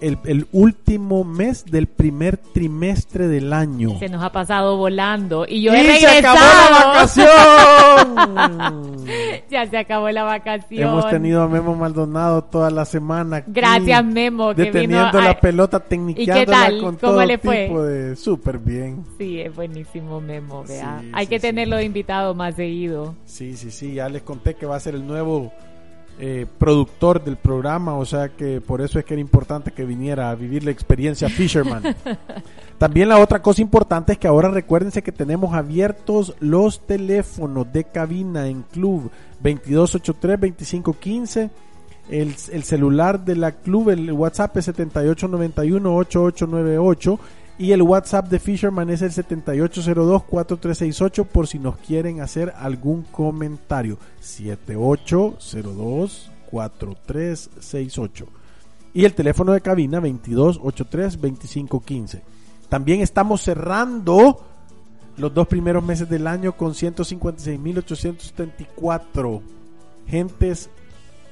el, el último mes del primer trimestre del año. Se nos ha pasado volando y yo ¡Y he se acabó regresado. la vacación! ya se acabó la vacación. Hemos tenido a Memo Maldonado toda la semana. aquí, Gracias, Memo, que Deteniendo vino a- la pelota, tecniqueándola tal? con ¿Cómo todo le fue? tipo de... Súper bien. Sí, es buenísimo Memo, vea. Sí, Hay sí, que sí. tenerlo de invitado más seguido. Sí, sí, sí, ya les conté que va a ser el nuevo eh, productor del programa, o sea que por eso es que era importante que viniera a vivir la experiencia Fisherman. También la otra cosa importante es que ahora recuérdense que tenemos abiertos los teléfonos de cabina en club 2283-2515. El, el celular de la club, el WhatsApp es 7891-8898 y el WhatsApp de Fisherman es el 7802-4368 por si nos quieren hacer algún comentario. 7802-4368. Y el teléfono de cabina 2283-2515. También estamos cerrando los dos primeros meses del año con 156.874 gentes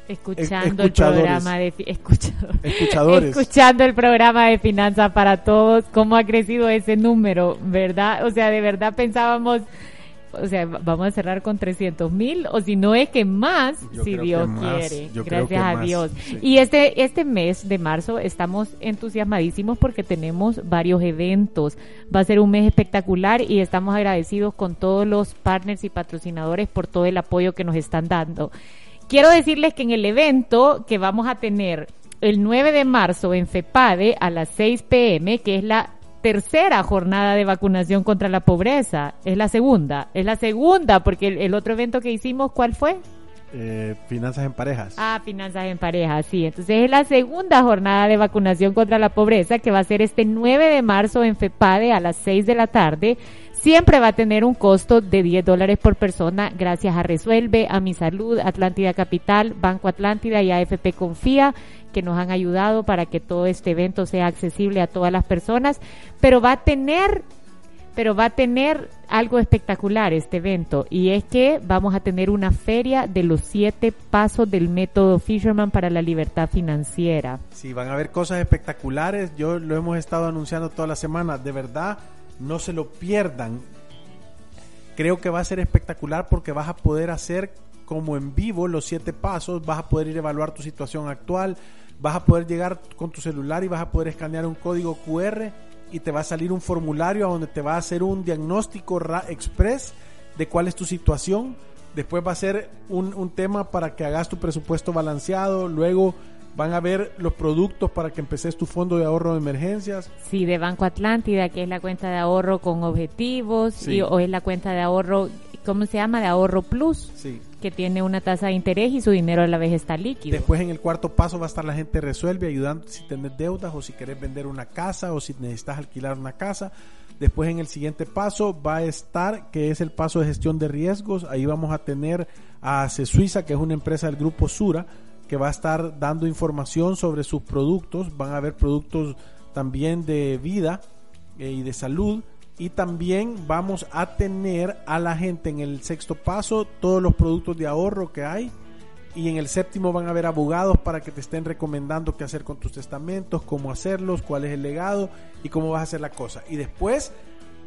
Escuchando el programa de escuchador- escuchadores. Escuchando el programa de Finanzas para Todos, cómo ha crecido ese número, ¿verdad? O sea, de verdad pensábamos, o sea, vamos a cerrar con 300 mil, o si no es que más, Yo si creo Dios que más, quiere. yo creo Gracias que a más, Dios. sí. Y este, este mes de marzo estamos entusiasmadísimos porque tenemos varios eventos. Va a ser un mes espectacular y estamos agradecidos con todos los partners y patrocinadores por todo el apoyo que nos están dando. Quiero decirles que en el evento que vamos a tener el 9 de marzo en FEPADE a las 6 pm, que es la tercera jornada de vacunación contra la pobreza, es la segunda, es la segunda, porque el, el otro evento que hicimos, ¿cuál fue? Eh, finanzas en parejas. Ah, finanzas en pareja, sí. Entonces es la segunda jornada de vacunación contra la pobreza que va a ser este 9 de marzo en FEPADE a las 6 de la tarde. Siempre va a tener un costo de 10 dólares por persona gracias a Resuelve, a Mi Salud, Atlántida Capital, Banco Atlántida y AFP Confía que nos han ayudado para que todo este evento sea accesible a todas las personas, pero va a tener pero va a tener algo espectacular este evento y es que vamos a tener una feria de los siete pasos del método Fisherman para la libertad financiera. Sí, van a haber cosas espectaculares. Yo lo hemos estado anunciando toda la semana. De verdad, no se lo pierdan. Creo que va a ser espectacular porque vas a poder hacer como en vivo los siete pasos. Vas a poder ir a evaluar tu situación actual. Vas a poder llegar con tu celular y vas a poder escanear un código QR y te va a salir un formulario a donde te va a hacer un diagnóstico express de cuál es tu situación. Después va a ser un, un tema para que hagas tu presupuesto balanceado. Luego van a ver los productos para que empeces tu fondo de ahorro de emergencias. Sí, de Banco Atlántida, que es la cuenta de ahorro con objetivos, Sí. y- o es la cuenta de ahorro, ¿cómo se llama? De ahorro plus, Sí. que tiene una tasa de interés y su dinero a la vez está líquido. Después en el cuarto paso va a estar la gente resuelve ayudando si tenés deudas o si querés vender una casa o si necesitas alquilar una casa. Después en el siguiente paso va a estar que es el paso de gestión de riesgos. Ahí vamos a tener a ACE Suiza, que es una empresa del grupo Sura, que va a estar dando información sobre sus productos. Van a haber productos también de vida eh, y de salud. Y también vamos a tener a la gente en el sexto paso todos los productos de ahorro que hay. Y en el séptimo van a haber abogados para que te estén recomendando qué hacer con tus testamentos, cómo hacerlos, cuál es el legado y cómo vas a hacer la cosa. Y después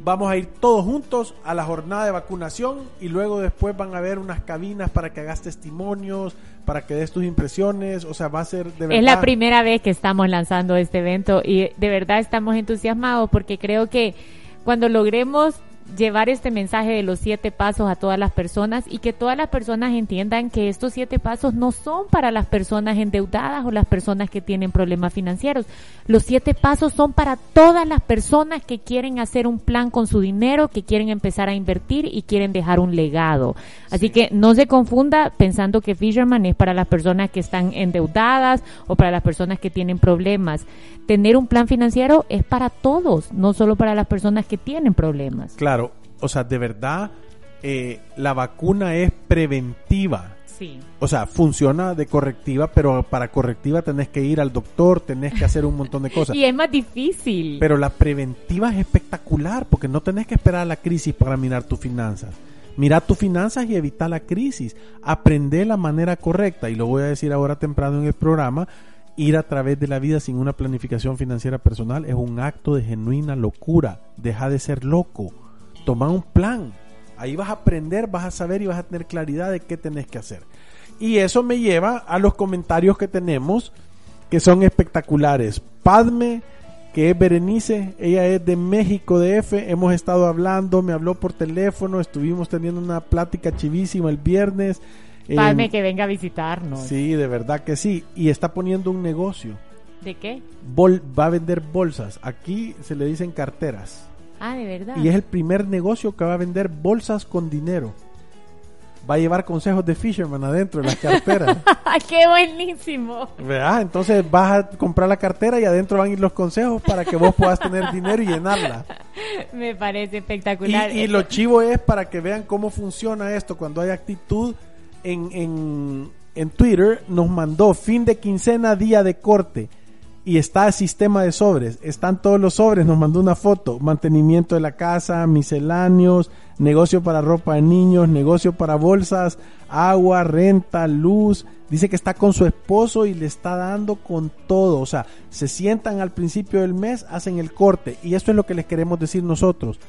vamos a ir todos juntos a la jornada de vacunación y luego después van a haber unas cabinas para que hagas testimonios, para que des tus impresiones. O sea, va a ser de verdad. Es la primera vez que estamos lanzando este evento y de verdad estamos entusiasmados porque creo que cuando logremos llevar este mensaje de los siete pasos a todas las personas y que todas las personas entiendan que estos siete pasos no son para las personas endeudadas o las personas que tienen problemas financieros. Los siete pasos son para todas las personas que quieren hacer un plan con su dinero, que quieren empezar a invertir y quieren dejar un legado. Así que no se confunda pensando que Fisherman es para las personas que están endeudadas o para las personas que tienen problemas. Tener un plan financiero es para todos, no solo para las personas que tienen problemas. Claro, o sea, de verdad, eh, la vacuna es preventiva. Sí. O sea, funciona de correctiva, pero para correctiva tenés que ir al doctor, tenés que hacer un montón de cosas. Y es más difícil. Pero la preventiva es espectacular, porque no tenés que esperar a la crisis para mirar tus finanzas. Mira tus finanzas y evita la crisis. Aprende la manera correcta, y lo voy a decir ahora temprano en el programa, ir a través de la vida sin una planificación financiera personal es un acto de genuina locura. Deja de ser loco. Toma un plan. Ahí vas a aprender, vas a saber y vas a tener claridad de qué tenés que hacer. Y eso me lleva a los comentarios que tenemos, que son espectaculares. Padme, que es Berenice, ella es de México de F, hemos estado hablando, me habló por teléfono, estuvimos teniendo una plática chivísima el viernes. Padme, que venga a visitarnos. Sí, de verdad que sí. Y está poniendo un negocio. ¿De qué? va a vender bolsas. Aquí se le dicen carteras. Ah, de verdad. Y es el primer negocio que va a vender bolsas con dinero. Va a llevar consejos de Fisherman adentro de las carteras. ¡Qué buenísimo! ¿Verdad? Entonces vas a comprar la cartera y adentro van a ir los consejos para que vos puedas tener dinero y llenarla. Me parece espectacular. Y, y lo chivo es para que vean cómo funciona esto cuando hay actitud en, en, en Twitter nos mandó fin de quincena, día de corte. Y está el sistema de sobres. Están todos los sobres. Nos mandó una foto. Mantenimiento de la casa, misceláneos, negocio para ropa de niños, negocio para bolsas, agua, renta, luz. Dice que está con su esposo y le está dando con todo. O sea, se sientan al principio del mes, hacen el corte. Y esto es lo que les queremos decir nosotros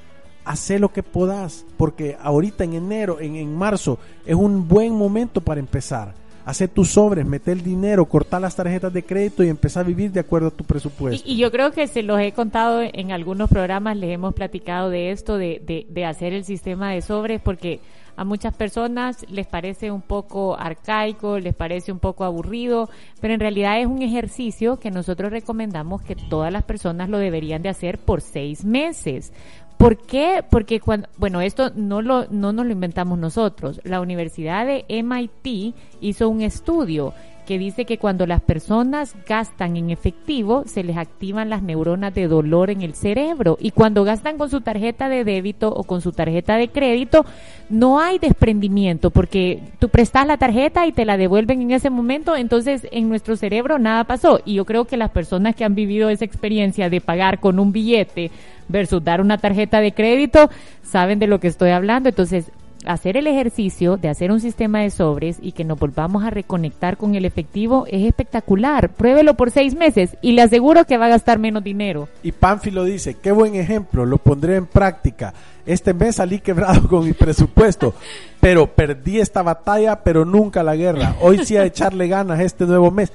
hace lo que puedas, porque ahorita en enero, en, en marzo, es un buen momento para empezar. Hacer tus sobres, meter el dinero, cortar las tarjetas de crédito y empezar a vivir de acuerdo a tu presupuesto. Y, yo creo que se los he contado en algunos programas, les hemos platicado de esto, de, de, de hacer el sistema de sobres, porque a muchas personas les parece un poco arcaico, les parece un poco aburrido, pero en realidad es un ejercicio que nosotros recomendamos que todas las personas lo deberían de hacer por seis meses. ¿Por qué? Porque cuando, bueno, esto no lo, no nos lo inventamos nosotros. La Universidad de MIT hizo un estudio que dice que cuando las personas gastan en efectivo, se les activan las neuronas de dolor en el cerebro. Y cuando gastan con su tarjeta de débito o con su tarjeta de crédito, no hay desprendimiento, porque tú prestas la tarjeta y te la devuelven en ese momento, entonces en nuestro cerebro nada pasó. Y yo creo que las personas que han vivido esa experiencia de pagar con un billete versus dar una tarjeta de crédito, saben de lo que estoy hablando. Entonces, hacer el ejercicio de hacer un sistema de sobres y que nos volvamos a reconectar con el efectivo es espectacular. Pruébelo por seis meses y le aseguro que va a gastar menos dinero. Y Pánfilo dice, qué buen ejemplo, lo pondré en práctica. Este mes salí quebrado con mi presupuesto, pero perdí esta batalla, pero nunca la guerra. Hoy sí a echarle ganas este nuevo mes.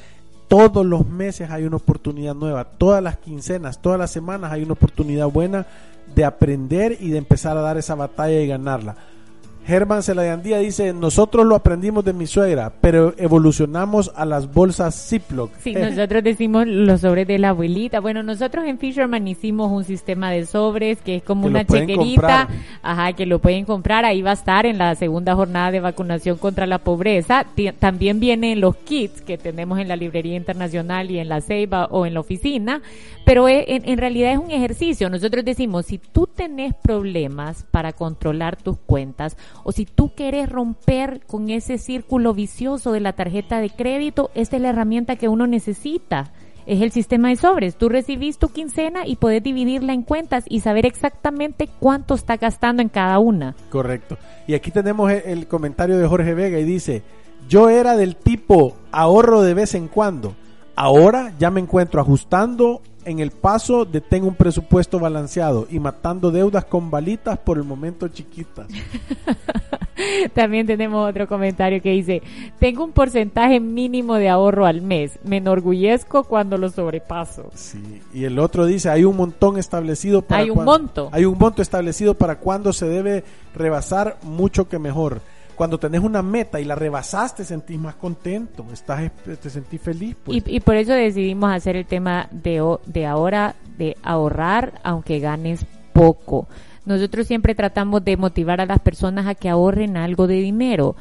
Todos los meses hay una oportunidad nueva, todas las quincenas, todas las semanas hay una oportunidad buena de aprender y de empezar a dar esa batalla y ganarla. Germán Celayandía dice, nosotros lo aprendimos de mi suegra, pero evolucionamos a las bolsas Ziploc. Sí, nosotros decimos los sobres de la abuelita. Bueno, nosotros en Fisherman hicimos un sistema de sobres que es como una chequerita, ajá, que lo pueden comprar. Ahí va a estar en la segunda jornada de vacunación contra la pobreza. también vienen los kits que tenemos en la librería internacional y en la Ceiba o en la oficina, pero en, en realidad es un ejercicio. Nosotros decimos, si tú tenés problemas para controlar tus cuentas, o si tú quieres romper con ese círculo vicioso de la tarjeta de crédito, esta es la herramienta que uno necesita. Es el sistema de sobres. Tú recibís tu quincena y puedes dividirla en cuentas y saber exactamente cuánto está gastando en cada una. Correcto. Y aquí tenemos el comentario de Jorge Vega y dice, yo era del tipo ahorro de vez en cuando. Ahora ya me encuentro ajustando en el paso de tengo un presupuesto balanceado y matando deudas con balitas por el momento chiquitas. También tenemos otro comentario que dice, tengo un porcentaje mínimo de ahorro al mes, me enorgullezco cuando lo sobrepaso. Sí, y el otro dice, hay un montón establecido para... Hay un monto. Hay un monto establecido para cuando se debe rebasar mucho que mejor. Cuando tenés una meta y la rebasaste, te sentís más contento, estás, te sentís feliz. Pues. Y, y, por eso decidimos hacer el tema de, de ahora, de ahorrar, aunque ganes poco. Nosotros siempre tratamos de motivar a las personas a que ahorren algo de dinero.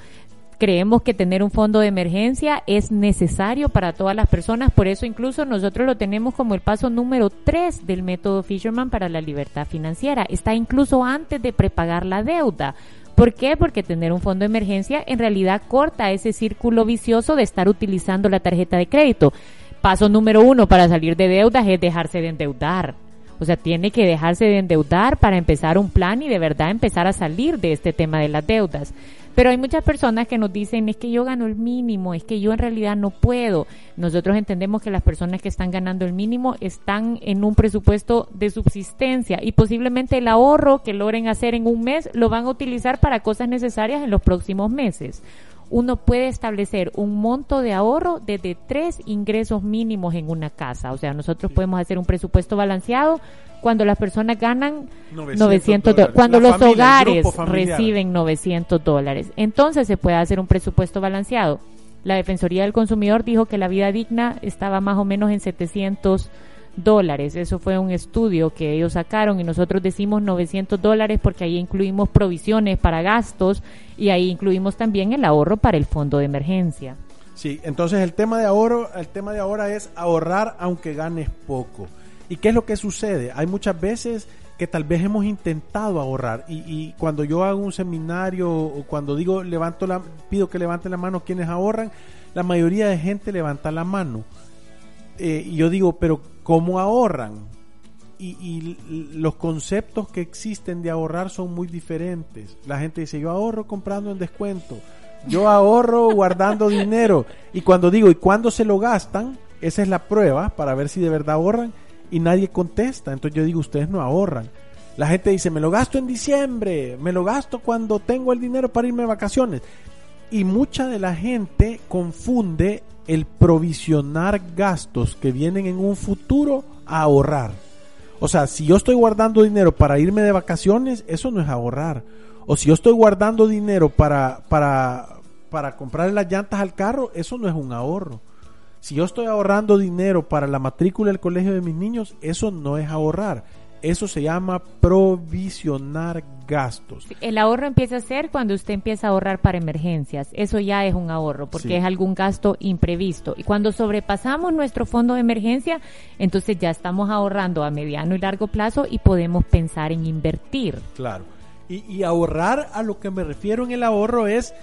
Creemos que tener un fondo de emergencia es necesario para todas las personas, por eso incluso nosotros lo tenemos como el paso número 3 del método Fisherman para la libertad financiera. Está incluso antes de prepagar la deuda. ¿Por qué? Porque tener un fondo de emergencia en realidad corta ese círculo vicioso de estar utilizando la tarjeta de crédito. Paso número uno para salir de deudas es dejarse de endeudar o sea, tiene que dejarse de endeudar para empezar un plan y de verdad empezar a salir de este tema de las deudas. Pero hay muchas personas que nos dicen, es que yo gano el mínimo, es que yo en realidad no puedo. Nosotros entendemos que las personas que están ganando el mínimo están en un presupuesto de subsistencia y posiblemente el ahorro que logren hacer en un mes lo van a utilizar para cosas necesarias en los próximos meses uno puede establecer un monto de ahorro desde tres ingresos mínimos en una casa. O sea, nosotros podemos hacer un presupuesto balanceado cuando las personas ganan 900, dólares, cuando los hogares reciben 900 dólares. Entonces se puede hacer un presupuesto balanceado. La Defensoría del Consumidor dijo que la vida digna estaba más o menos en 700 dólares. Eso fue un estudio que ellos sacaron y nosotros decimos 900 dólares porque ahí incluimos provisiones para gastos y ahí incluimos también el ahorro para el fondo de emergencia. Sí, entonces el tema de ahorro, el tema de ahora es ahorrar aunque ganes poco. ¿Y qué es lo que sucede? Hay muchas veces que tal vez hemos intentado ahorrar y, y, cuando yo hago un seminario o cuando digo levanto la pido que levanten la mano quienes ahorran la mayoría de gente levanta la mano eh, y yo digo pero cómo ahorran y, los conceptos que existen de ahorrar son muy diferentes. La gente dice, yo ahorro comprando en descuento, yo ahorro guardando dinero. Y cuando digo, ¿y cuándo se lo gastan? Esa es la prueba para ver si de verdad ahorran y nadie contesta. Entonces yo digo, ustedes no ahorran. La gente dice, me lo gasto en diciembre, me lo gasto cuando tengo el dinero para irme de vacaciones. Y mucha de la gente confunde el provisionar gastos que vienen en un futuro a ahorrar. O sea, si yo estoy guardando dinero para irme de vacaciones, eso no es ahorrar. O si yo estoy guardando dinero para, para, para comprarle las llantas al carro, eso no es un ahorro. Si yo estoy ahorrando dinero para la matrícula del colegio de mis niños, eso no es ahorrar. Eso se llama provisionar gastos. El ahorro empieza a ser cuando usted empieza a ahorrar para emergencias. Eso ya es un ahorro porque es algún gasto imprevisto. Y cuando sobrepasamos nuestro fondo de emergencia, entonces ya estamos ahorrando a mediano y largo plazo y podemos pensar en invertir. Claro. Y, y ahorrar, a lo que me refiero en el ahorro es,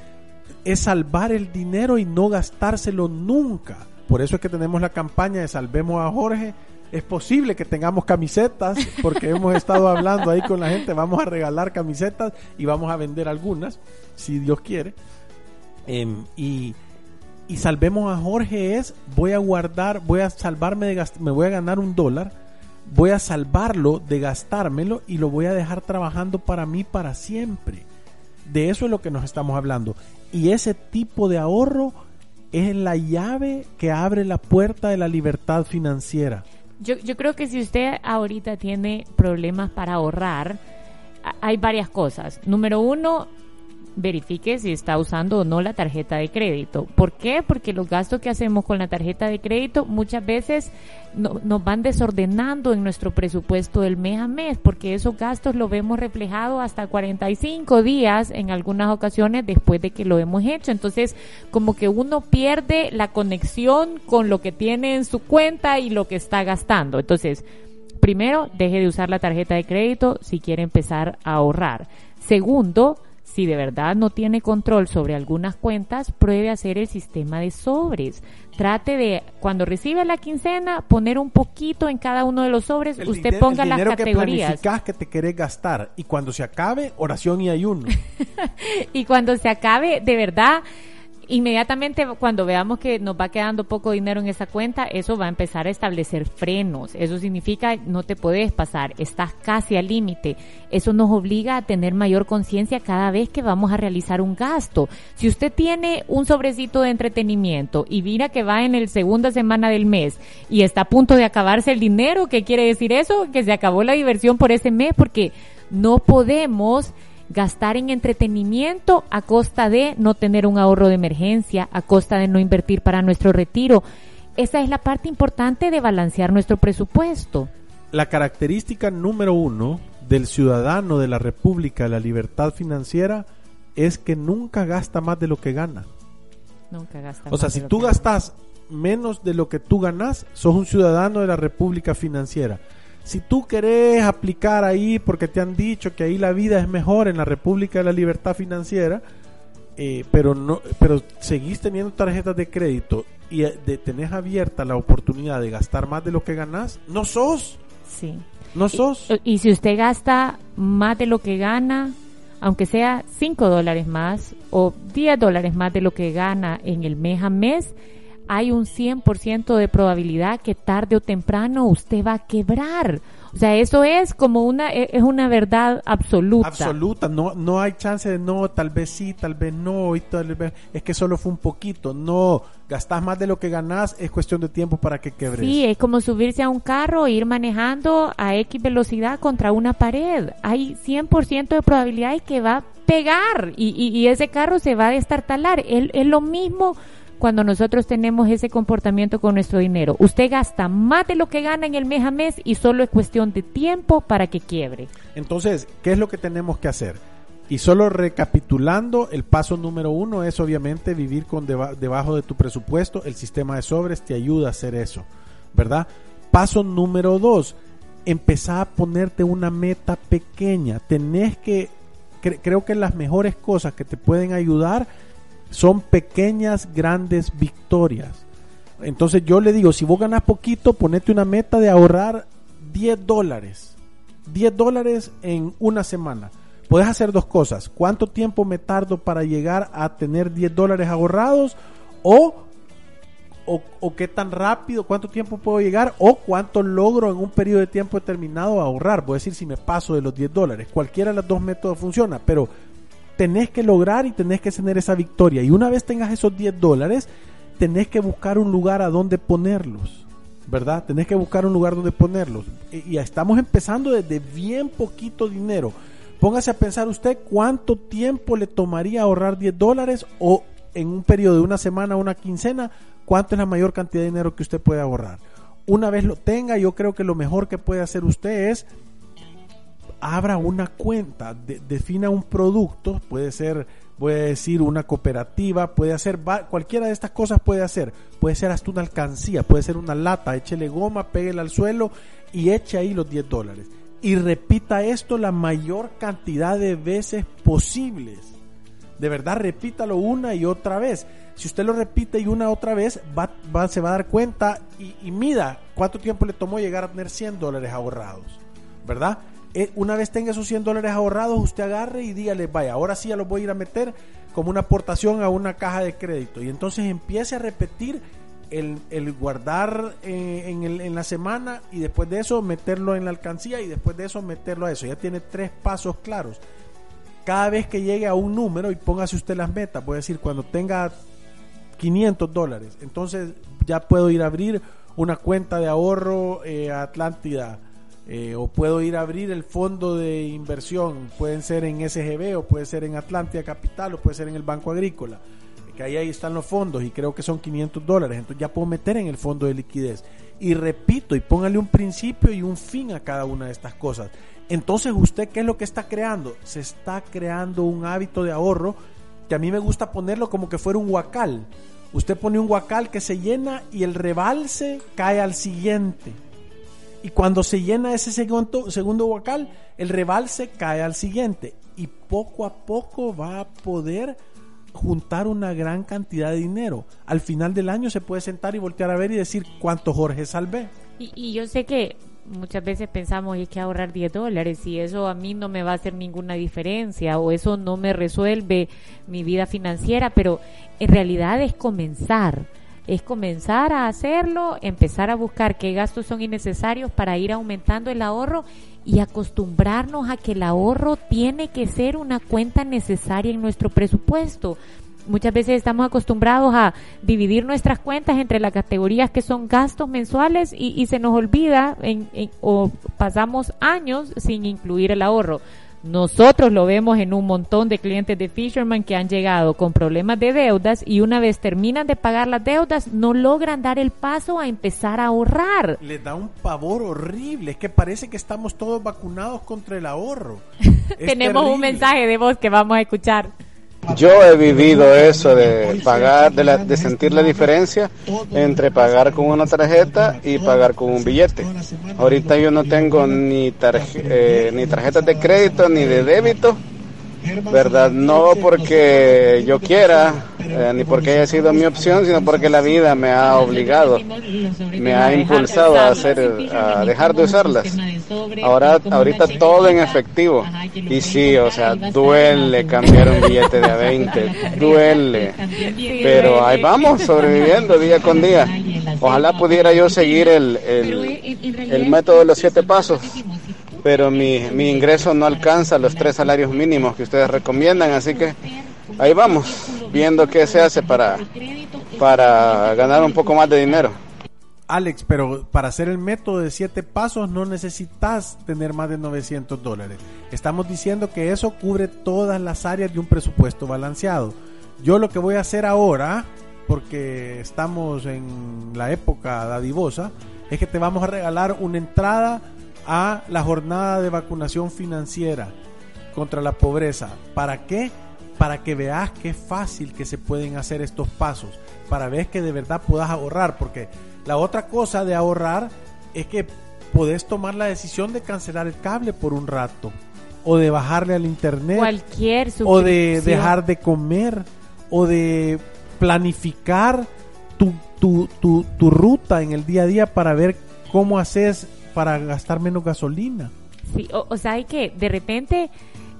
es salvar el dinero y no gastárselo nunca. Por eso es que tenemos la campaña de Salvemos a Jorge es posible que tengamos camisetas, porque hemos estado hablando ahí con la gente, vamos a regalar camisetas y vamos a vender algunas, si Dios quiere. Em, y, y salvemos a Jorge es, voy a guardar, voy a salvarme de me voy a ganar un dólar, voy a salvarlo de gastármelo y lo voy a dejar trabajando para mí para siempre. De eso es lo que nos estamos hablando. Y ese tipo de ahorro es la llave que abre la puerta de la libertad financiera. Yo, yo creo que si usted ahorita tiene problemas para ahorrar, hay varias cosas. Número uno, verifique si está usando o no la tarjeta de crédito. ¿Por qué? Porque los gastos que hacemos con la tarjeta de crédito muchas veces nos van desordenando en nuestro presupuesto del mes a mes, porque esos gastos los vemos reflejados hasta 45 días en algunas ocasiones después de que lo hemos hecho. Entonces, como que uno pierde la conexión con lo que tiene en su cuenta y lo que está gastando. Entonces, primero, deje de usar la tarjeta de crédito si quiere empezar a ahorrar. Segundo, si de verdad no tiene control sobre algunas cuentas, pruebe hacer el sistema de sobres. Trate de, cuando recibe la quincena, poner un poquito en cada uno de los sobres. usted ponga las categorías. Que, que te querés gastar. Y cuando se acabe, oración y ayuno. y cuando se acabe, de verdad inmediatamente cuando veamos que nos va quedando poco dinero en esa cuenta, eso va a empezar a establecer frenos. Eso significa no te puedes pasar, estás casi al límite. Eso nos obliga a tener mayor conciencia cada vez que vamos a realizar un gasto. Si usted tiene un sobrecito de entretenimiento y mira que va en el segunda semana del mes y está a punto de acabarse el dinero, ¿qué quiere decir eso? Que se acabó la diversión por ese mes porque no podemos gastar en entretenimiento a costa de no tener un ahorro de emergencia, a costa de no invertir para nuestro retiro. Esa es la parte importante de balancear nuestro presupuesto. La característica número uno del ciudadano de la República de la Libertad Financiera es que nunca gasta más de lo que gana. Nunca gasta O sea, si tú gastas menos de lo que tú ganas, sos un ciudadano de la República Financiera. Si tú querés aplicar ahí porque te han dicho que ahí la vida es mejor en la República de la Libertad Financiera, eh, pero no, pero seguís teniendo tarjetas de crédito y eh, de, tenés abierta la oportunidad de gastar más de lo que ganás, no sos. Sí. No sos. Y, y si usted gasta más de lo que gana, aunque sea 5 dólares más o 10 dólares más de lo que gana en el mes a mes, hay un 100% de probabilidad que tarde o temprano usted va a quebrar. O sea, eso es como una e, es una verdad absoluta. Absoluta, no no hay chance de no, tal vez sí, tal vez no, y tal vez es que solo fue un poquito. No, gastás más de lo que ganás, es cuestión de tiempo para que quebres. Sí, es como subirse a un carro e ir manejando a X velocidad contra una pared. Hay 100% de probabilidad de que va a pegar y, y, y ese carro se va a destartalar. Es, es lo mismo cuando nosotros tenemos ese comportamiento con nuestro dinero. Usted gasta más de lo que gana en el mes a mes y solo es cuestión de tiempo para que quiebre. Entonces, ¿qué es lo que tenemos que hacer? Y solo recapitulando, el paso número uno es obviamente vivir con deba debajo de tu presupuesto. El sistema de sobres te ayuda a hacer eso, ¿verdad? Paso número dos, empezar a ponerte una meta pequeña. Tenés que, cre creo que las mejores cosas que te pueden ayudar son pequeñas, grandes victorias. Entonces yo le digo, si vos ganas poquito, ponete una meta de ahorrar 10 dólares. 10 dólares en una semana. Puedes hacer dos cosas. ¿Cuánto tiempo me tardo para llegar a tener 10 dólares ahorrados? O, o, o, qué tan rápido, cuánto tiempo puedo llegar o cuánto logro en un periodo de tiempo determinado ahorrar. Voy a decir si me paso de los 10 dólares. Cualquiera de los dos métodos funciona, pero tenés que lograr y tenés que tener esa victoria. Y una vez tengas esos 10 dólares, tenés que buscar un lugar a donde ponerlos. ¿Verdad? Tenés que buscar un lugar donde ponerlos. Y, estamos empezando desde bien poquito dinero. Póngase a pensar usted cuánto tiempo le tomaría ahorrar 10 dólares o en un periodo de una semana una quincena, cuánto es la mayor cantidad de dinero que usted puede ahorrar. Una vez lo tenga, yo creo que lo mejor que puede hacer usted es abra una cuenta, de, defina un producto, puede ser, a decir, una cooperativa, puede hacer, cualquiera de estas cosas puede hacer, puede ser hasta una alcancía, puede ser una lata, échele goma, péguela al suelo y eche ahí los 10 dólares. Y repita esto la mayor cantidad de veces posibles. De verdad, repítalo una y otra vez. Si usted lo repite y una otra vez, va, se va a dar cuenta y, y mida cuánto tiempo le tomó llegar a tener 100 dólares ahorrados. ¿Verdad? Eh, una vez tenga esos 100 dólares ahorrados, usted agarre y dígale, vaya, ahora sí ya los voy a ir a meter como una aportación a una caja de crédito. Y entonces empiece a repetir el, el guardar eh, en, el, en, la semana y después de eso meterlo en la alcancía y después de eso meterlo a eso. Ya tiene tres pasos claros. Cada vez que llegue a un número y póngase usted las metas, voy a decir, cuando tenga 500 dólares, entonces ya puedo ir a abrir una cuenta de ahorro eh, Atlántida eh, o puedo ir a abrir el fondo de inversión, pueden ser en SGB o puede ser en Atlántida Capital o puede ser en el Banco Agrícola, que ahí, ahí están los fondos y creo que son 500 dólares, entonces ya puedo meter en el fondo de liquidez. Y repito, y póngale un principio y un fin a cada una de estas cosas. Entonces usted, ¿qué es lo que está creando? Se está creando un hábito de ahorro que a mí me gusta ponerlo como que fuera un huacal. Usted pone un huacal que se llena y el rebalse cae al siguiente y cuando se llena ese segundo, segundo huacal, el rebalse cae al siguiente. Y poco a poco va a poder juntar una gran cantidad de dinero. Al final del año se puede sentar y voltear a ver y decir cuánto Jorge salvé. Y, y yo sé que muchas veces pensamos, hay que ahorrar 10 dólares y eso a mí no me va a hacer ninguna diferencia o eso no me resuelve mi vida financiera, pero en realidad es comenzar es comenzar a hacerlo, empezar a buscar qué gastos son innecesarios para ir aumentando el ahorro y acostumbrarnos a que el ahorro tiene que ser una cuenta necesaria en nuestro presupuesto. Muchas veces estamos acostumbrados a dividir nuestras cuentas entre las categorías que son gastos mensuales y, se nos olvida o pasamos años sin incluir el ahorro. Nosotros lo vemos en un montón de clientes de Fisherman que han llegado con problemas de deudas y una vez terminan de pagar las deudas no logran dar el paso a empezar a ahorrar. Les da un pavor horrible, es que parece que estamos todos vacunados contra el ahorro. Tenemos un mensaje de voz que vamos a escuchar. Yo he vivido eso de pagar, de, la, de sentir la diferencia entre pagar con una tarjeta y pagar con un billete. Ahorita yo no tengo ni, eh, ni tarjetas de crédito ni de débito ¿verdad? No porque yo quiera, eh, ni porque haya sido mi opción, sino porque la vida me ha obligado, me ha impulsado a hacer, a dejar de usarlas. Ahora, ahorita todo en efectivo. Y sí, o sea, duele cambiar un billete de a 20, duele. Pero ahí vamos, sobreviviendo día con día. Ojalá pudiera yo seguir el, el, el método de los siete pasos pero mi, mi ingreso no alcanza los tres salarios mínimos que ustedes recomiendan, así que ahí vamos, viendo qué se hace para, para ganar un poco más de dinero. Alex, pero para hacer el método de siete pasos no necesitas tener más de 900 dólares. Estamos diciendo que eso cubre todas las áreas de un presupuesto balanceado. Yo lo que voy a hacer ahora, porque estamos en la época dadivosa, es que te vamos a regalar una entrada a la jornada de vacunación financiera contra la pobreza. ¿Para qué? Para que veas qué fácil que se pueden hacer estos pasos, para ver que de verdad puedas ahorrar, porque la otra cosa de ahorrar es que podés tomar la decisión de cancelar el cable por un rato, o de bajarle al internet, cualquier o de dejar de comer, o de planificar tu, tu, tu, tu ruta en el día a día para ver cómo haces para gastar menos gasolina. Sí, o, sea, hay que, de repente,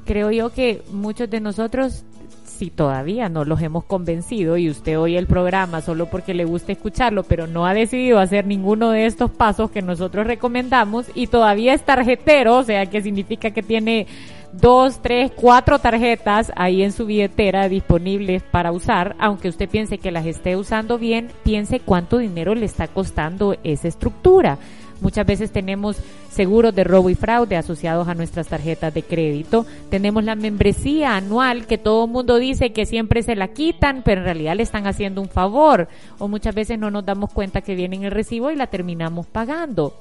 creo yo que muchos de nosotros si todavía no los hemos convencido y usted oye el programa solo porque le gusta escucharlo, pero no ha decidido hacer ninguno de estos pasos que nosotros recomendamos y todavía es tarjetero, o sea, que significa que tiene dos, tres, cuatro tarjetas ahí en su billetera disponibles para usar, aunque usted piense que las esté usando bien, piense cuánto dinero le está costando esa estructura. Muchas veces tenemos seguros de robo y fraude asociados a nuestras tarjetas de crédito. Tenemos la membresía anual que todo el mundo dice que siempre se la quitan, pero en realidad le están haciendo un favor. O muchas veces no nos damos cuenta que viene en el recibo y la terminamos pagando.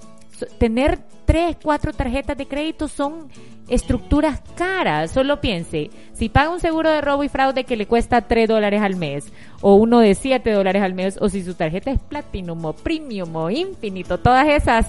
Tener tres, cuatro tarjetas de crédito son estructuras caras. Solo piense, si paga un seguro de robo y fraude que le cuesta 3 dólares al mes, o uno de 7 dólares al mes, o si su tarjeta es Platinum o Premium o Infinito, todas esas,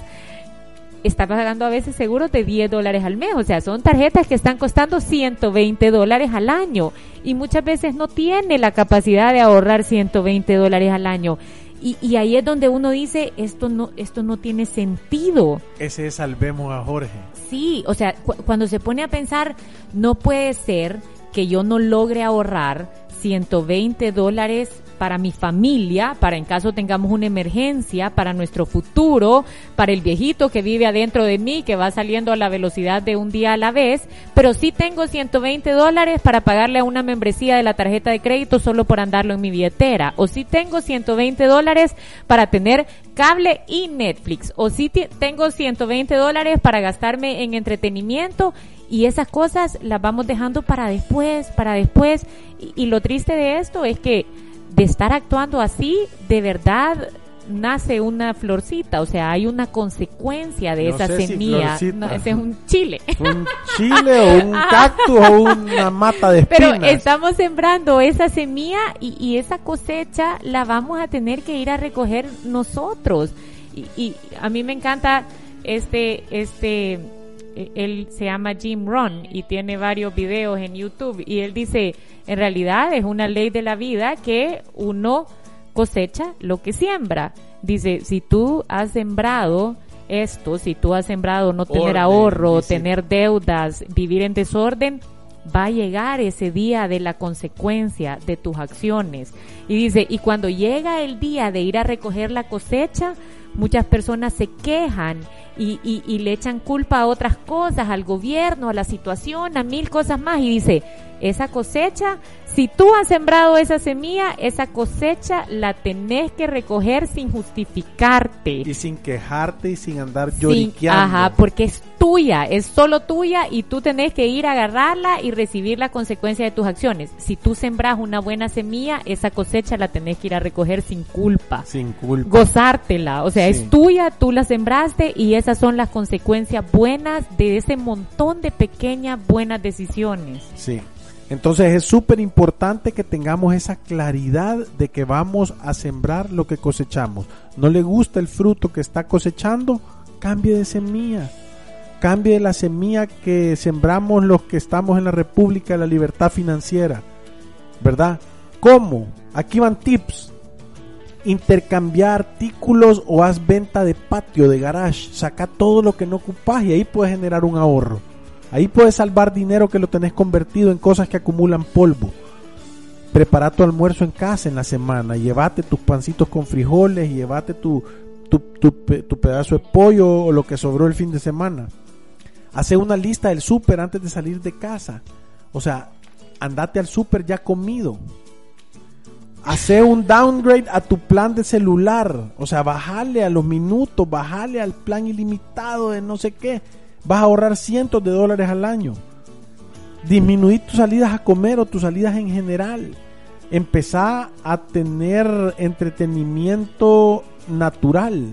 está pagando a veces seguros de 10 dólares al mes. O sea, son tarjetas que están costando 120 dólares al año. Y muchas veces no tiene la capacidad de ahorrar 120 dólares al año. Y, y, ahí es donde uno dice, esto no, esto no tiene sentido. Ese es salvemos a Jorge. Sí, o sea, cuando se pone a pensar, no puede ser que yo no logre ahorrar 120 dólares para mi familia, para en caso tengamos una emergencia, para nuestro futuro, para el viejito que vive adentro de mí, que va saliendo a la velocidad de un día a la vez, pero sí tengo 120 dólares para pagarle a una membresía de la tarjeta de crédito solo por andarlo en mi billetera, o sí tengo 120 dólares para tener cable y Netflix, o sí tengo 120 dólares para gastarme en entretenimiento. Y esas cosas las vamos dejando para después, para después. y, lo triste de esto es que de estar actuando así, de verdad nace una florcita, o sea, hay una consecuencia de esa semilla. no, ese es un chile. Un chile o un cactus o una mata de espinas. Pero estamos sembrando esa semilla y, y, esa cosecha la vamos a tener que ir a recoger nosotros. Y, y a mí me encanta este, este, él se llama Jim Ron y tiene varios videos en YouTube y él dice, en realidad es una ley de la vida que uno cosecha lo que siembra. Dice, si tú has sembrado esto, si tú has sembrado no tener Orden, ahorro, dice. tener deudas, vivir en desorden, va a llegar ese día de la consecuencia de tus acciones. Y dice, y cuando llega el día de ir a recoger la cosecha, muchas personas se quejan y, y- y le echan culpa a otras cosas, al gobierno, a la situación, a mil cosas más. Y dice, esa cosecha, si tú has sembrado esa semilla, esa cosecha la tenés que recoger sin justificarte. Y sin quejarte y sin andar Sin- lloriqueando. ajá, porque es tuya, es solo tuya y tú tenés que ir a agarrarla y recibir la consecuencia de tus acciones. Si tú sembras una buena semilla, esa cosecha la tenés que ir a recoger sin culpa. Sin culpa. Gozártela, o sea, Sí. es tuya, tú la sembraste y esas son las consecuencias buenas de ese montón de pequeñas buenas decisiones. Sí. Entonces es súper importante que tengamos esa claridad de que vamos a sembrar lo que cosechamos. No le gusta el fruto que está cosechando, cambie de semilla. Cambie de la semilla que sembramos los que estamos en la República de la Libertad Financiera. ¿Verdad? ¿Cómo? Aquí van tips. Intercambiar artículos o haz venta de patio, de garage. Saca todo lo que no ocupas y ahí puedes generar un ahorro. Ahí puedes salvar dinero que lo tenés convertido en cosas que acumulan polvo. Prepara tu almuerzo en casa en la semana. Llévate tus pancitos con frijoles, llévate tu, tu, tu tu pedazo de pollo o lo que sobró el fin de semana. Hace una lista del súper antes de salir de casa. O sea, andate al súper ya comido. Hace un downgrade a tu plan de celular. O sea, bajale a los minutos, bajale al plan ilimitado de no sé qué. Vas a ahorrar cientos de dólares al año. Disminuir tus salidas a comer o tus salidas en general. Empezá a tener entretenimiento natural.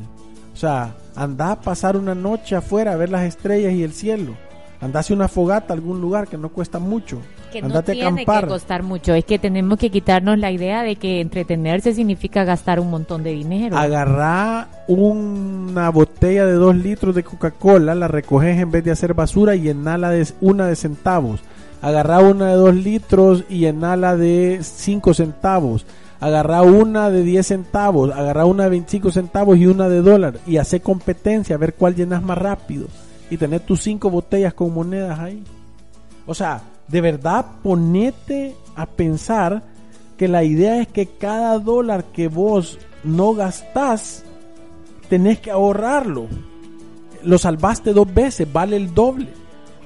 O sea, anda a pasar una noche afuera a ver las estrellas y el cielo. Andase una fogata a algún lugar que no cuesta mucho. Que no Andate a tiene acampar. que costar mucho, es que tenemos que quitarnos la idea de que entretenerse significa gastar un montón de dinero. Agarrá una botella de dos litros de Coca-Cola, la recoges en vez de hacer basura y llenala de una de centavos. Agarrá una de dos litros y llenala de cinco centavos. Agarrá una de 10 centavos, agarrá una de 25 centavos y una de dólar. Y hace competencia a ver cuál llenas más rápido. Y tener tus cinco botellas con monedas ahí. O sea, de verdad ponete a pensar que la idea es que cada dólar que vos no gastás, tenés que ahorrarlo. Lo salvaste dos veces, vale el doble.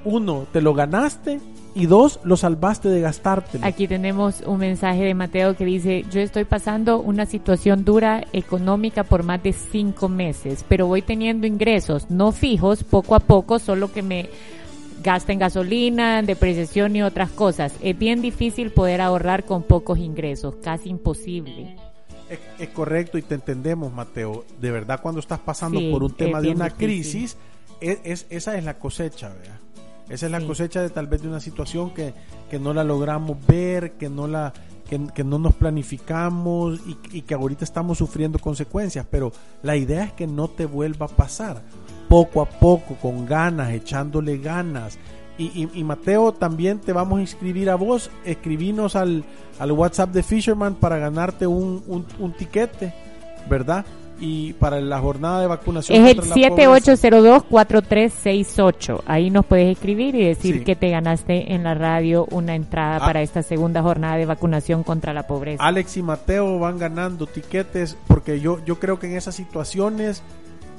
Uno, te lo ganaste y dos, lo salvaste de gastártelo. Aquí tenemos un mensaje de Mateo que dice, yo estoy pasando una situación dura económica por más de cinco meses, pero voy teniendo ingresos no fijos poco a poco, solo que me gasta en gasolina, en depreciación y otras cosas. Es bien difícil poder ahorrar con pocos ingresos, casi imposible. Es, es correcto y te entendemos, Mateo. De verdad, cuando estás pasando Sí, por un tema de una difícil. crisis, es, es- esa es la cosecha, ¿verdad? Esa es la Sí. cosecha de tal vez de una situación que, que no la logramos ver, que no la que, que no nos planificamos y, y que ahorita estamos sufriendo consecuencias, pero la idea es que no te vuelva a pasar poco a poco, con ganas, echándole ganas. Y, y- y Mateo, también te vamos a inscribir a vos, escribinos al, al WhatsApp de Fisherman para ganarte un, un, un tiquete, ¿verdad? Y para la jornada de vacunación. Es el contra la pobreza. 7802-4368. Ahí nos puedes escribir y decir Sí. que te ganaste en la radio una entrada Ah. para esta segunda jornada de vacunación contra la pobreza. Alex y Mateo van ganando tiquetes porque yo, yo creo que en esas situaciones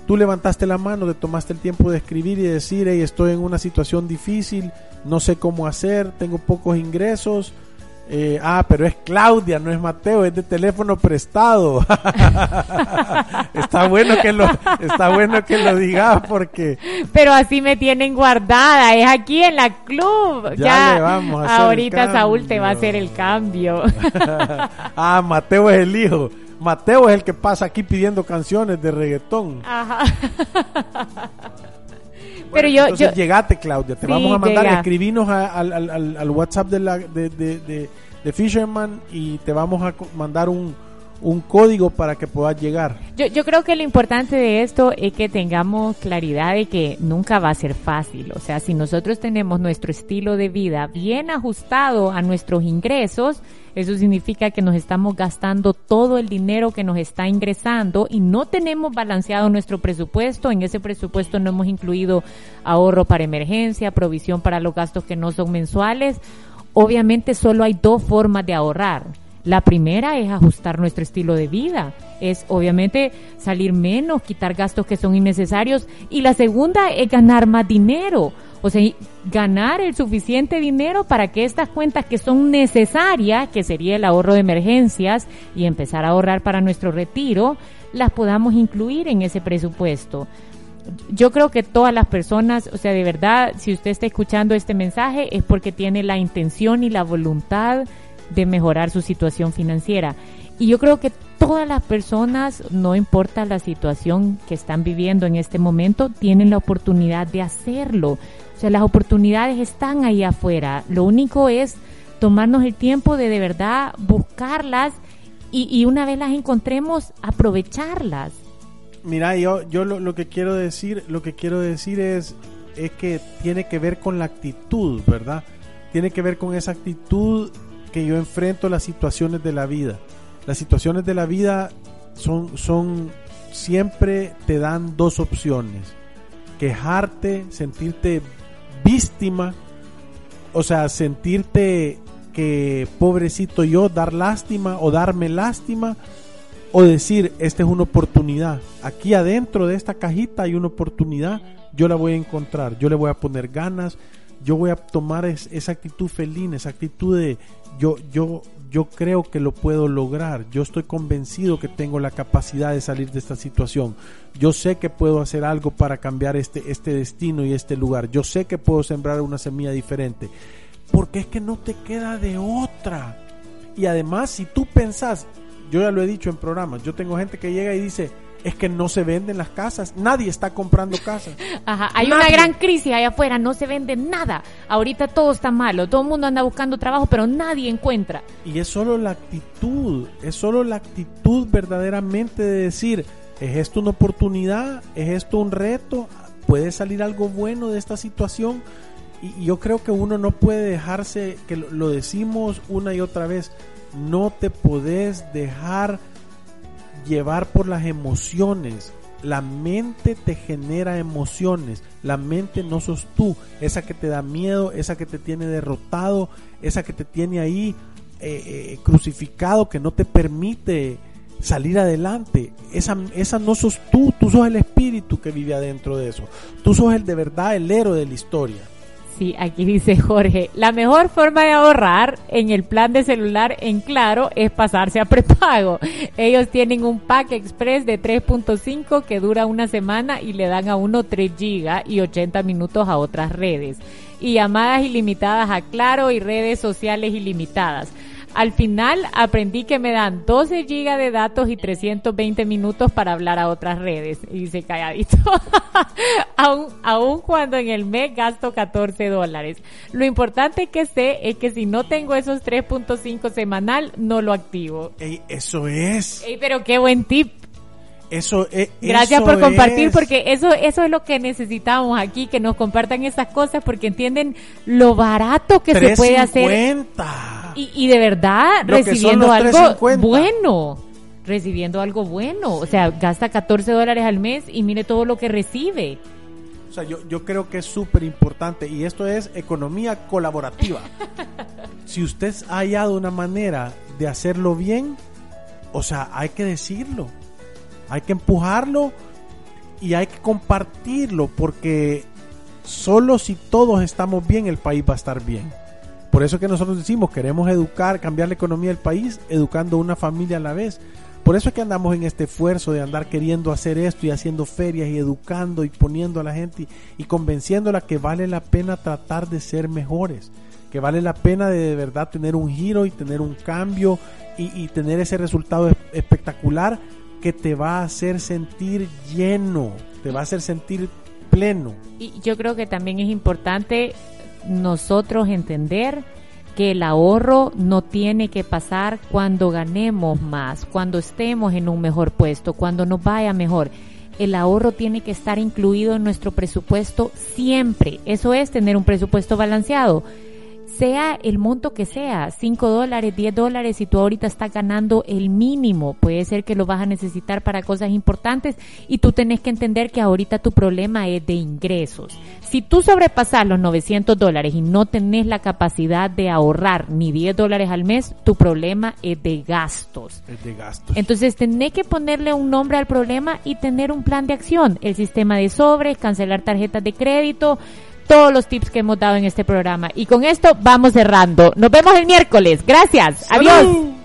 tú levantaste la mano, te tomaste el tiempo de escribir y decir, hey, estoy en una situación difícil, no sé cómo hacer, tengo pocos ingresos. Eh, ah, pero es Claudia, no es Mateo, es de teléfono prestado. está bueno que lo, está bueno que lo digas porque Pero así me tienen guardada, es aquí en la club. Ya le vamos a hacer el ahorita Saúl te va a hacer el cambio. ah, Mateo es el hijo. Mateo es el que pasa aquí pidiendo canciones de reggaetón. Ajá. Pero yo, entonces yo, llegate, Claudia. Te Sí, vamos a mandar, llega. escribinos a- al, al- al- al WhatsApp de, la, de, de, de- de Fisherman y te vamos a mandar un, un código para que puedas llegar. Yo, yo creo que lo importante de esto es que tengamos claridad de que nunca va a ser fácil. O sea, si nosotros tenemos nuestro estilo de vida bien ajustado a nuestros ingresos, eso significa que nos estamos gastando todo el dinero que nos está ingresando y no tenemos balanceado nuestro presupuesto. En ese presupuesto no hemos incluido ahorro para emergencia, provisión para los gastos que no son mensuales. Obviamente solo hay dos formas de ahorrar la primera es ajustar nuestro estilo de vida, es obviamente salir menos, quitar gastos que son innecesarios y la segunda es ganar más dinero, o sea, ganar el suficiente dinero para que estas cuentas que son necesarias, que sería el ahorro de emergencias y empezar a ahorrar para nuestro retiro, las podamos incluir en ese presupuesto. Yo creo que todas las personas, o sea, de verdad, si usted está escuchando este mensaje es porque tiene la intención y la voluntad de mejorar su situación financiera. Y yo creo que todas las personas, no importa la situación que están viviendo en este momento, tienen la oportunidad de hacerlo. O sea, las oportunidades están ahí afuera. Lo único es tomarnos el tiempo de de verdad buscarlas y, y una vez las encontremos, aprovecharlas. Mira, yo, yo lo, lo, que quiero decir, lo que quiero decir es, es que tiene que ver con la actitud, ¿verdad? Tiene que ver con esa actitud que yo enfrento las situaciones de la vida. Las situaciones de la vida son, son siempre te dan dos opciones. Quejarte, sentirte víctima, o sea, sentirte que pobrecito yo, dar lástima o darme lástima, o decir, esta es una oportunidad. Aquí adentro de esta cajita hay una oportunidad, yo la voy a encontrar, yo le voy a poner ganas, yo voy a tomar esa actitud felina, esa actitud de yo, yo, yo creo que lo puedo lograr, yo estoy convencido que tengo la capacidad de salir de esta situación, yo sé que puedo hacer algo para cambiar este, este destino y este lugar, yo sé que puedo sembrar una semilla diferente, porque es que no te queda de otra. Y además, si tú pensás, yo ya lo he dicho en programas, yo tengo gente que llega y dice, es que no se venden las casas. Nadie está comprando casas. Ajá, hay una gran crisis allá afuera, no se vende nada. Ahorita todo está malo, todo el mundo anda buscando trabajo, pero nadie encuentra. Y es solo la actitud, es solo la actitud verdaderamente de decir, ¿es esto una oportunidad? ¿Es esto un reto? ¿Puede salir algo bueno de esta situación? Y yo creo que uno no puede dejarse, que lo decimos una y otra vez, no te podés dejar llevar por las emociones. La mente te genera emociones. La mente no sos tú. Esa que te da miedo, esa que te tiene derrotado, esa que te tiene ahí eh, eh, crucificado, que no te permite salir adelante. Esa, esa no sos tú. Tú sos el espíritu que vive adentro de eso. Tú sos el de verdad, el héroe de la historia. Sí, aquí dice Jorge, la mejor forma de ahorrar en el plan de celular en Claro es pasarse a prepago. Ellos tienen un pack express de 3.5 que dura una semana y le dan a uno 3 gigas y 80 minutos a otras redes. Y llamadas ilimitadas a Claro y redes sociales ilimitadas. Al final aprendí que me dan 12 gigas de datos y 320 minutos para hablar a otras redes. Y dice calladito. aún, aún cuando en el mes gasto 14 dólares. Lo importante que sé es que si no tengo esos 3.5 semanal, no lo activo. Ey, eso es. Ey, pero qué buen tip. Eso es. Gracias por compartir, porque eso, eso es lo que necesitamos aquí, que nos compartan esas cosas, porque entienden lo barato que se puede hacer. Y, y de verdad, recibiendo algo bueno. Recibiendo algo bueno. O sea, gasta 14 dólares al mes y mire todo lo que recibe. O sea, yo, yo creo que es súper importante y esto es economía colaborativa. si usted ha hallado una manera de hacerlo bien, o sea, hay que decirlo hay que empujarlo y hay que compartirlo porque solo si todos estamos bien el país va a estar bien. Por eso que nosotros decimos, queremos educar, cambiar la economía del país, educando una familia a la vez. Por eso es que andamos en este esfuerzo de andar queriendo hacer esto y haciendo ferias y educando y poniendo a la gente y, convenciéndola que vale la pena tratar de ser mejores, que vale la pena de, de verdad tener un giro y tener un cambio y, y tener ese resultado espectacular que te va a hacer sentir lleno, te va a hacer sentir pleno. Y yo creo que también es importante nosotros entender que el ahorro no tiene que pasar cuando ganemos más, cuando estemos en un mejor puesto, cuando nos vaya mejor. El ahorro tiene que estar incluido en nuestro presupuesto siempre. Eso es tener un presupuesto balanceado sea el monto que sea, 5 dólares, 10 dólares, si tú ahorita estás ganando el mínimo, puede ser que lo vas a necesitar para cosas importantes y tú tenés que entender que ahorita tu problema es de ingresos. Si tú sobrepasas los 900 dólares y no tenés la capacidad de ahorrar ni 10 dólares al mes, tu problema es de gastos. Es de gastos. Entonces tenés que ponerle un nombre al problema y tener un plan de acción. El sistema de sobres, cancelar tarjetas de crédito, todos los tips que hemos dado en este programa. Y con esto vamos cerrando. Nos vemos el miércoles. Gracias. Adiós.